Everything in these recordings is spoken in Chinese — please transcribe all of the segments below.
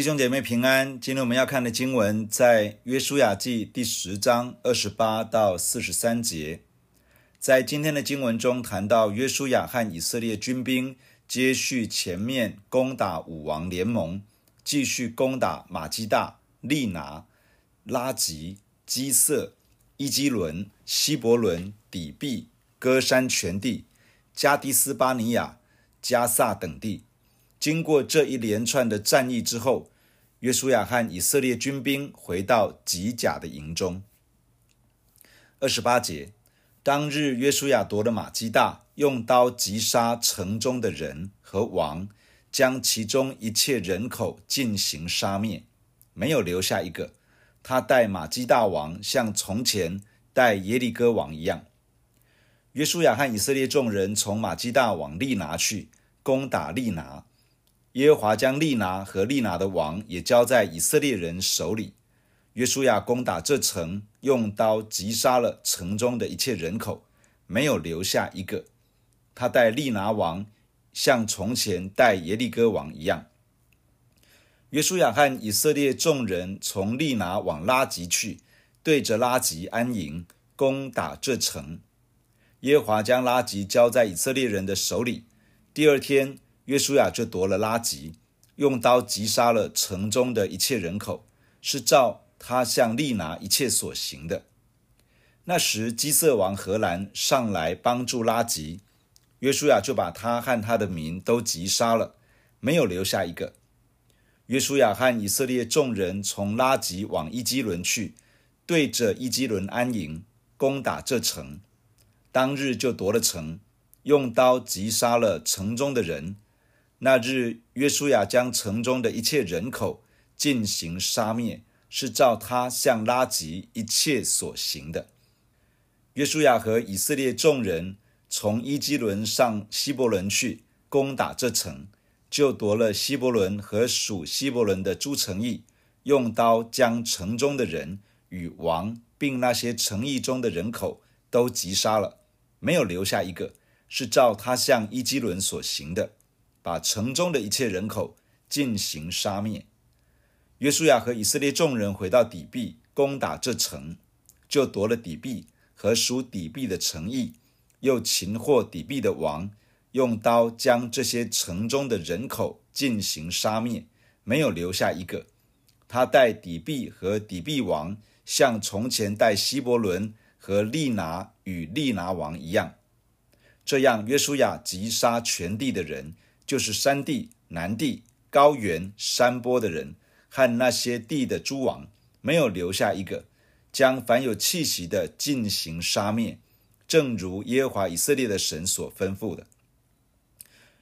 弟兄姐妹平安。今天我们要看的经文在约书亚记第十章二十八到四十三节。在今天的经文中谈到约书亚和以色列军兵接续前面攻打武王联盟，继续攻打马基大、利拿、拉吉、基色、伊基伦、希伯伦、底壁、歌山全地、加迪斯巴尼亚、加萨等地。经过这一连串的战役之后，约书亚和以色列军兵回到吉甲的营中。二十八节，当日约书亚夺了玛基大，用刀击杀城中的人和王，将其中一切人口进行杀灭，没有留下一个。他待玛基大王像从前待耶利哥王一样。约书亚和以色列众人从玛基大往利拿去，攻打利拿。耶和华将利拿和利拿的王也交在以色列人手里。约书亚攻打这城，用刀击杀了城中的一切人口，没有留下一个。他待利拿王像从前待耶利哥王一样。约书亚和以色列众人从利拿往拉吉去，对着拉吉安营，攻打这城。耶和华将拉吉交在以色列人的手里。第二天。约书亚就夺了拉吉，用刀击杀了城中的一切人口，是照他向利拿一切所行的。那时基色王荷兰上来帮助拉吉，约书亚就把他和他的民都击杀了，没有留下一个。约书亚和以色列众人从拉吉往伊基伦去，对着伊基伦安营，攻打这城。当日就夺了城，用刀击杀了城中的人。那日，约书亚将城中的一切人口进行杀灭，是照他向拉吉一切所行的。约书亚和以色列众人从伊基伦上希伯伦去攻打这城，就夺了希伯伦和属希伯伦的诸城邑，用刀将城中的人与王，并那些城邑中的人口都击杀了，没有留下一个，是照他向伊基伦所行的。把城中的一切人口进行杀灭。约书亚和以色列众人回到底璧，攻打这城，就夺了底璧和属底璧的城邑，又擒获底璧的王，用刀将这些城中的人口进行杀灭，没有留下一个。他带底璧和底璧王，像从前带希伯伦和利拿与利拿王一样。这样，约书亚击杀全地的人。就是山地、南地、高原、山坡的人和那些地的诸王，没有留下一个，将凡有气息的进行杀灭，正如耶和华以色列的神所吩咐的。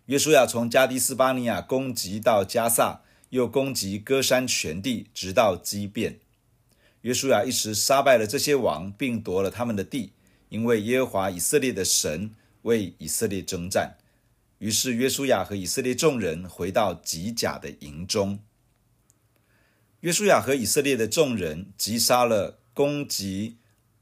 约书亚从迦低斯巴尼亚攻击到迦萨，又攻击歌山全地，直到基遍。约书亚一时杀败了这些王，并夺了他们的地，因为耶和华以色列的神为以色列征战。于是约书亚和以色列众人回到吉甲的营中。约书亚和以色列的众人击杀了攻击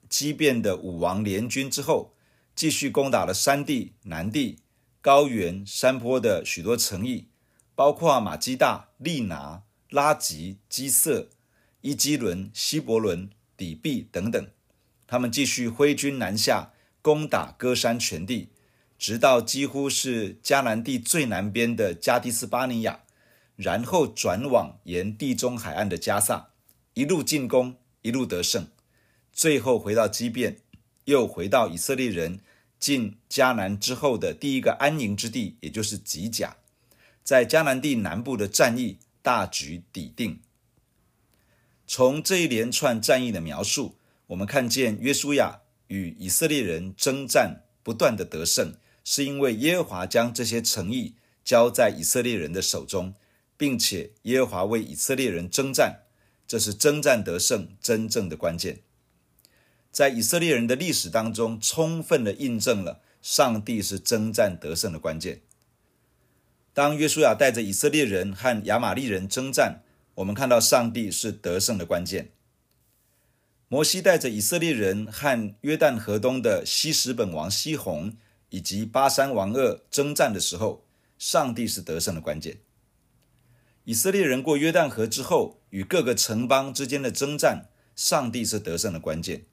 基遍的五王联军之后，继续攻打了山地、南地、高原、山坡的许多城邑，包括玛基大、利拿、拉吉、基色、伊基伦、希伯伦、底壁等等。他们继续挥军南下，攻打歌山全地。直到几乎是迦南地最南边的迦低斯巴尼亚，然后转往沿地中海岸的加萨，一路进攻，一路得胜，最后回到基遍，又回到以色列人进迦南之后的第一个安营之地，也就是吉甲，在迦南地南部的战役大局底定。从这一连串战役的描述，我们看见约书亚与以色列人征战，不断的得胜。是因为耶和华将这些诚意交在以色列人的手中，并且耶和华为以色列人征战，这是征战得胜真正的关键。在以色列人的历史当中，充分的印证了上帝是征战得胜的关键。当约书亚带着以色列人和亚玛力人征战，我们看到上帝是得胜的关键。摩西带着以色列人和约旦河东的希实本王西宏。以及巴珊王二征战的时候，上帝是得胜的关键。以色列人过约旦河之后，与各个城邦之间的征战，上帝是得胜的关键。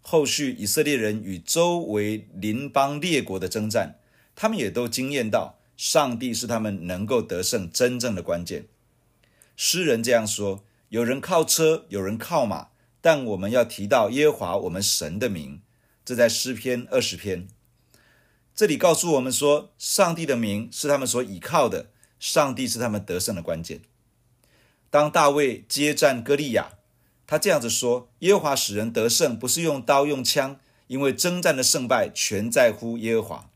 后续以色列人与周围邻邦列国的征战，他们也都惊艳到，上帝是他们能够得胜真正的关键。诗人这样说：有人靠车，有人靠马，但我们要提到耶和华我们神的名。这在诗篇二十篇。这里告诉我们说，上帝的名是他们所倚靠的，上帝是他们得胜的关键。当大卫接战歌利亚，他这样子说：耶和华使人得胜，不是用刀用枪，因为征战的胜败全在乎耶和华。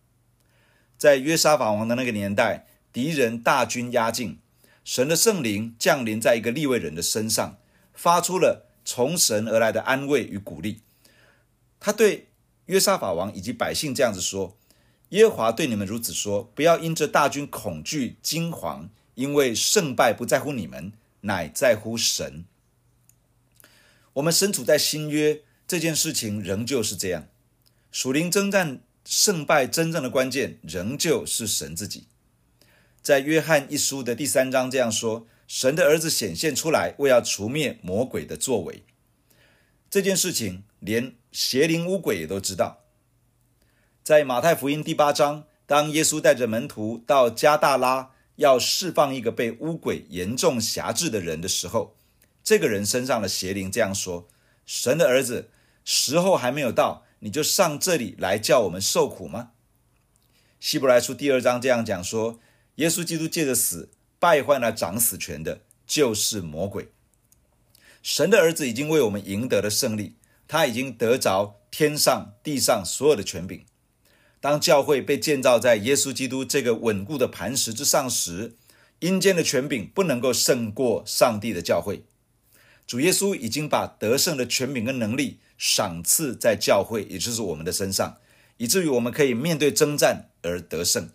在约沙法王的那个年代，敌人大军压境。神的圣灵降临在一个利未人的身上，发出了从神而来的安慰与鼓励。他对约沙法王以及百姓这样子说：“耶和华对你们如此说：不要因着大军恐惧惊惶，因为胜败不在乎你们，乃在乎神。”我们身处在新约，这件事情仍旧是这样。属灵征战胜败真正的关键，仍旧是神自己。在约翰一书的第三章这样说：“神的儿子显现出来，为要除灭魔鬼的作为。”这件事情连邪灵污鬼也都知道。在马太福音第八章，当耶稣带着门徒到加大拉，要释放一个被污鬼严重辖制的人的时候，这个人身上的邪灵这样说：“神的儿子，时候还没有到，你就上这里来叫我们受苦吗？”希伯来书第二章这样讲说。耶稣基督借着死败坏了掌死权的，就是魔鬼。神的儿子已经为我们赢得了胜利，他已经得着天上地上所有的权柄。当教会被建造在耶稣基督这个稳固的磐石之上时，阴间的权柄不能够胜过上帝的教会。主耶稣已经把得胜的权柄跟能力赏赐在教会，也就是我们的身上，以至于我们可以面对征战而得胜。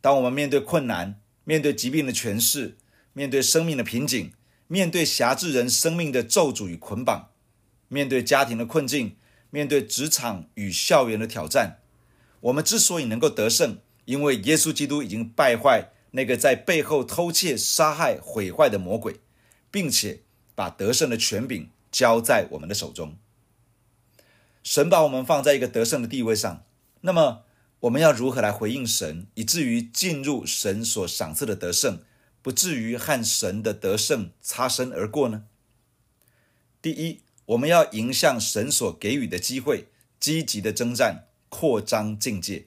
当我们面对困难、面对疾病的权势、面对生命的瓶颈、面对辖制人生命的咒诅与捆绑、面对家庭的困境、面对职场与校园的挑战，我们之所以能够得胜，因为耶稣基督已经败坏那个在背后偷窃、杀害、毁坏的魔鬼，并且把得胜的权柄交在我们的手中。神把我们放在一个得胜的地位上，那么，我们要如何来回应神，以至于进入神所赏赐的得胜，不至于和神的得胜擦身而过呢？第一，我们要迎向神所给予的机会，积极的征战，扩张境界。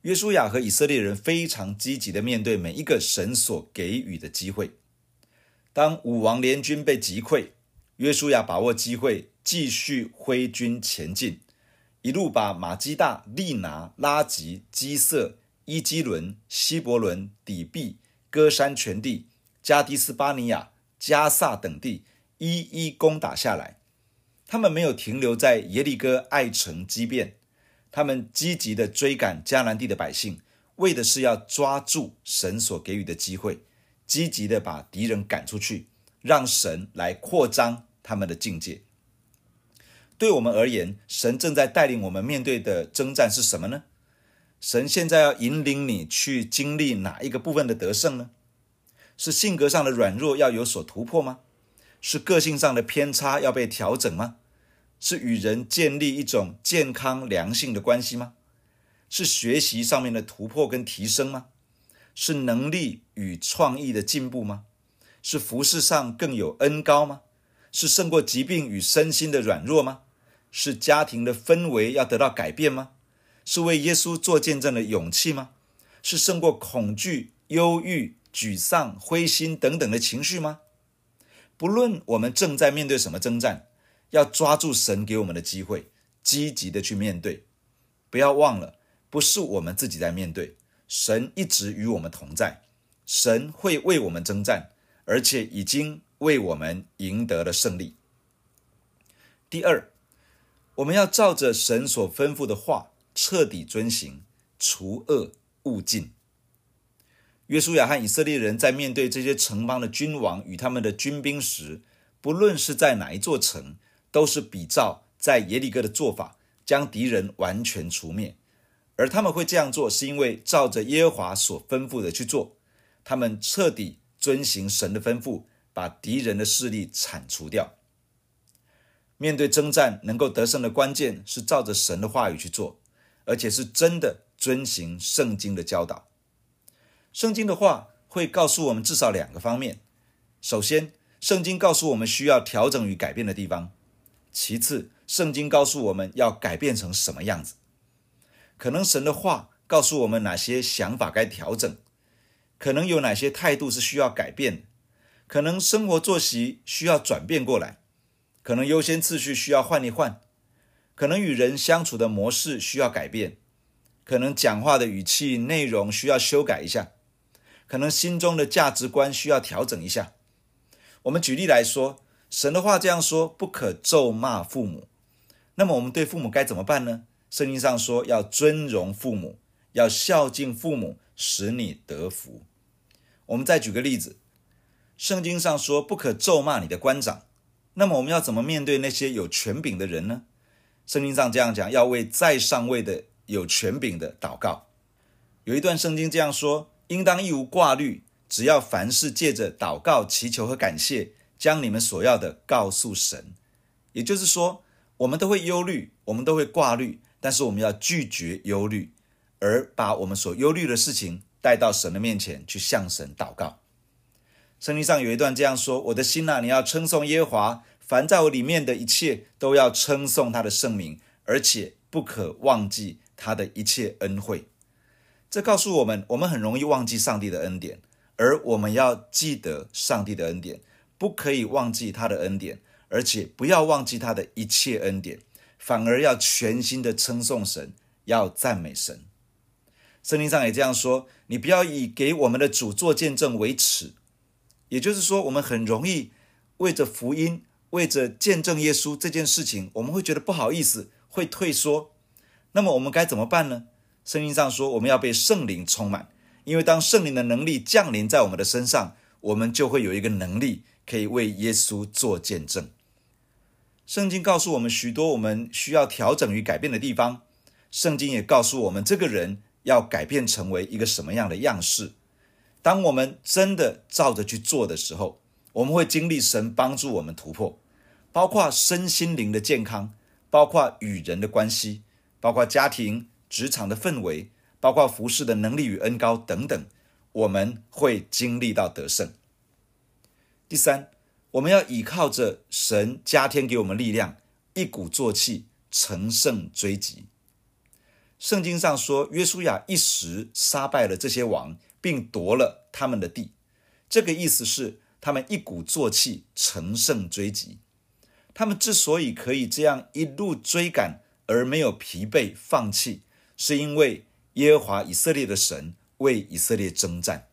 约书亚和以色列人非常积极的面对每一个神所给予的机会。当五王联军被击溃，约书亚把握机会，继续挥军前进。一路把马基大、利拿、拉吉、基色、伊基伦、希伯伦、底壁、歌山全地、加迪斯巴尼亚、加萨等地一一攻打下来。他们没有停留在耶利哥爱城激变，他们积极的追赶迦南地的百姓，为的是要抓住神所给予的机会，积极的把敌人赶出去，让神来扩张他们的境界。对我们而言，神正在带领我们面对的征战是什么呢？神现在要引领你去经历哪一个部分的得胜呢？是性格上的软弱要有所突破吗？是个性上的偏差要被调整吗？是与人建立一种健康良性的关系吗？是学习上面的突破跟提升吗？是能力与创意的进步吗？是服饰上更有恩高吗？是胜过疾病与身心的软弱吗？是家庭的氛围要得到改变吗？是为耶稣做见证的勇气吗？是胜过恐惧、忧郁、沮丧、灰心等等的情绪吗？不论我们正在面对什么征战，要抓住神给我们的机会，积极的去面对。不要忘了，不是我们自己在面对，神一直与我们同在，神会为我们征战，而且已经为我们赢得了胜利。第二。我们要照着神所吩咐的话彻底遵行，除恶务尽。约书亚和以色列人在面对这些城邦的君王与他们的军兵时，不论是在哪一座城，都是比照在耶利哥的做法，将敌人完全除灭。而他们会这样做，是因为照着耶和华所吩咐的去做。他们彻底遵行神的吩咐，把敌人的势力铲除掉。面对征战能够得胜的关键是照着神的话语去做，而且是真的遵行圣经的教导。圣经的话会告诉我们至少两个方面：首先，圣经告诉我们需要调整与改变的地方；其次，圣经告诉我们要改变成什么样子。可能神的话告诉我们哪些想法该调整，可能有哪些态度是需要改变，可能生活作息需要转变过来。可能优先次序需要换一换，可能与人相处的模式需要改变，可能讲话的语气内容需要修改一下，可能心中的价值观需要调整一下。我们举例来说，神的话这样说：不可咒骂父母。那么我们对父母该怎么办呢？圣经上说要尊荣父母，要孝敬父母，使你得福。我们再举个例子，圣经上说不可咒骂你的官长。那么我们要怎么面对那些有权柄的人呢？圣经上这样讲，要为在上位的有权柄的祷告。有一段圣经这样说：应当一无挂虑，只要凡事借着祷告、祈求和感谢，将你们所要的告诉神。也就是说，我们都会忧虑，我们都会挂虑，但是我们要拒绝忧虑，而把我们所忧虑的事情带到神的面前去向神祷告。圣经上有一段这样说：“我的心哪，你要称颂耶和华，凡在我里面的一切都要称颂他的圣名，而且不可忘记他的一切恩惠。”这告诉我们，我们很容易忘记上帝的恩典，而我们要记得上帝的恩典，不可以忘记他的恩典，而且不要忘记他的一切恩典，反而要全心的称颂神，要赞美神。圣经上也这样说：“你不要以给我们的主做见证为耻。”也就是说，我们很容易为着福音、为着见证耶稣这件事情，我们会觉得不好意思，会退缩。那么我们该怎么办呢？圣经上说，我们要被圣灵充满，因为当圣灵的能力降临在我们的身上，我们就会有一个能力可以为耶稣做见证。圣经告诉我们许多我们需要调整与改变的地方，圣经也告诉我们这个人要改变成为一个什么样的样式。当我们真的照着去做的时候，我们会经历神帮助我们突破，包括身心灵的健康，包括与人的关系，包括家庭、职场的氛围，包括服侍的能力与恩高等等，我们会经历到得胜。第三，我们要依靠着神加添给我们力量，一鼓作气，乘胜追击。圣经上说，约书亚一时杀败了这些王。并夺了他们的地，这个意思是他们一鼓作气，乘胜追击。他们之所以可以这样一路追赶而没有疲惫放弃，是因为耶和华以色列的神为以色列征战。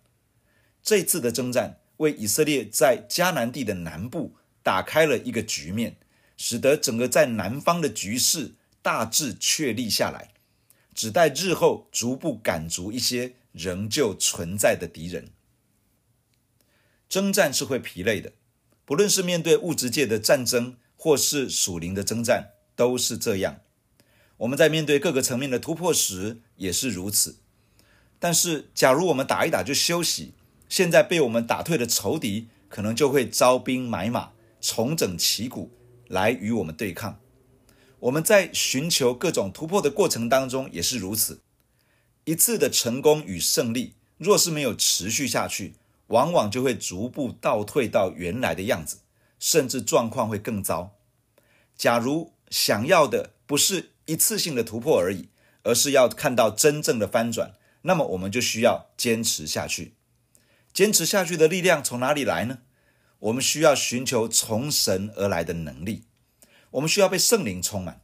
这次的征战为以色列在迦南地的南部打开了一个局面，使得整个在南方的局势大致确立下来，只待日后逐步赶逐一些。仍旧存在的敌人，征战是会疲累的，不论是面对物质界的战争，或是属灵的征战，都是这样。我们在面对各个层面的突破时，也是如此。但是，假如我们打一打就休息，现在被我们打退的仇敌，可能就会招兵买马，重整旗鼓来与我们对抗。我们在寻求各种突破的过程当中，也是如此。一次的成功与胜利，若是没有持续下去，往往就会逐步倒退到原来的样子，甚至状况会更糟。假如想要的不是一次性的突破而已，而是要看到真正的翻转，那么我们就需要坚持下去。坚持下去的力量从哪里来呢？我们需要寻求从神而来的能力，我们需要被圣灵充满。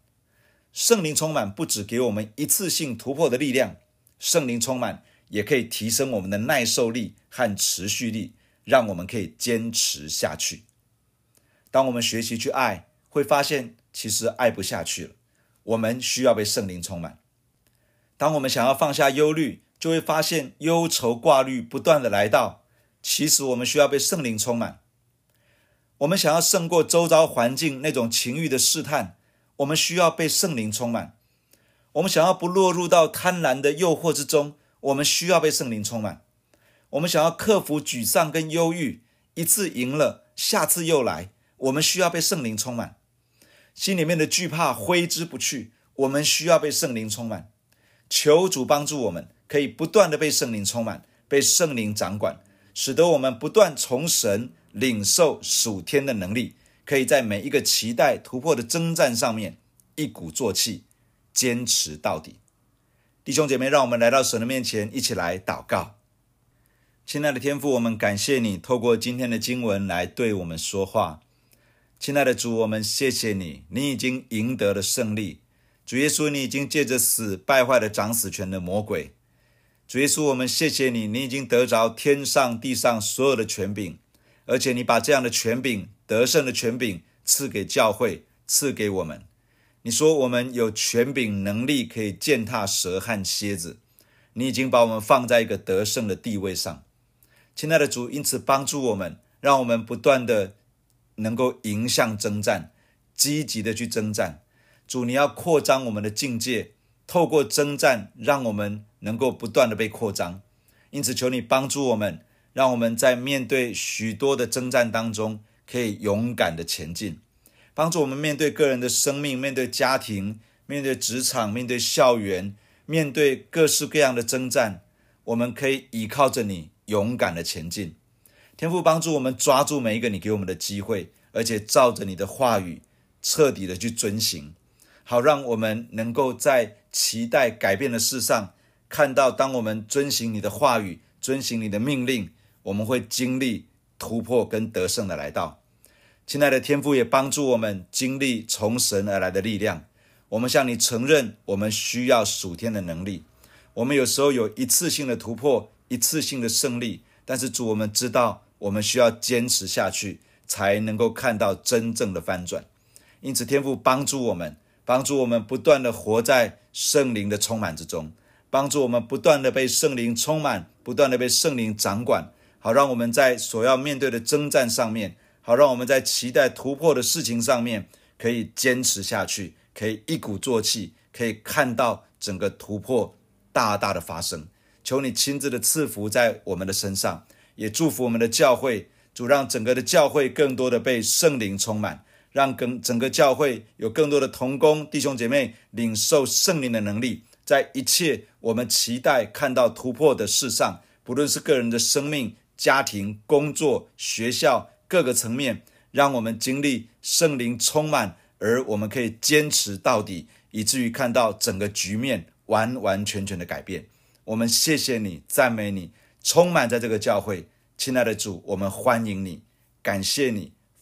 圣灵充满不只给我们一次性突破的力量。圣灵充满，也可以提升我们的耐受力和持续力，让我们可以坚持下去。当我们学习去爱，会发现其实爱不下去了。我们需要被圣灵充满。当我们想要放下忧虑，就会发现忧愁挂虑不断的来到。其实我们需要被圣灵充满。我们想要胜过周遭环境那种情欲的试探，我们需要被圣灵充满。我们想要不落入到贪婪的诱惑之中，我们需要被圣灵充满；我们想要克服沮丧跟忧郁，一次赢了，下次又来。我们需要被圣灵充满，心里面的惧怕挥之不去。我们需要被圣灵充满，求主帮助我们，可以不断的被圣灵充满，被圣灵掌管，使得我们不断从神领受属天的能力，可以在每一个期待突破的征战上面一鼓作气，坚持到底。弟兄姐妹，让我们来到神的面前，一起来祷告。亲爱的天父，我们感谢你透过今天的经文来对我们说话。亲爱的主，我们谢谢你，你已经赢得了胜利。主耶稣，你已经借着死败坏了掌死权的魔鬼。主耶稣，我们谢谢你，你已经得着天上地上所有的权柄，而且你把这样的权柄、得胜的权柄赐给教会，赐给我们。你说我们有权柄能力可以践踏蛇和蝎子，你已经把我们放在一个得胜的地位上。亲爱的主，因此帮助我们，让我们不断的。能够迎向征战，积极的去征战。主，你要扩张我们的境界，透过征战，让我们能够不断的被扩张。因此，求你帮助我们，让我们在面对许多的征战当中，可以勇敢的前进。帮助我们面对个人的生命，面对家庭，面对职场，面对校园，面对各式各样的征战，我们可以依靠着你，勇敢的前进。天父帮助我们抓住每一个你给我们的机会，而且照着你的话语彻底的去遵行，好让我们能够在期待改变的事上看到，当我们遵行你的话语、遵行你的命令，我们会经历突破跟得胜的来到。亲爱的天父也帮助我们经历从神而来的力量。我们向你承认，我们需要属天的能力。我们有时候有一次性的突破，一次性的胜利。但是主，我们知道我们需要坚持下去，才能够看到真正的翻转。因此，天父帮助我们，帮助我们不断的活在圣灵的充满之中，帮助我们不断的被圣灵充满，不断的被圣灵掌管，好让我们在所要面对的征战上面，好让我们在期待突破的事情上面可以坚持下去，可以一鼓作气，可以看到整个突破大大的发生。求你亲自的赐福在我们的身上，也祝福我们的教会，主让整个的教会更多的被圣灵充满，让更整个教会有更多的同工弟兄姐妹领受圣灵的能力，在一切我们期待看到突破的事上，不论是个人的生命、家庭、工作、学校各个层面，让我们经历圣灵充满，而我们可以坚持到底，以至于看到整个局面完完全全的改变。我们谢谢你，赞美你，充满在这个教会，亲爱的主，我们欢迎你，感谢你，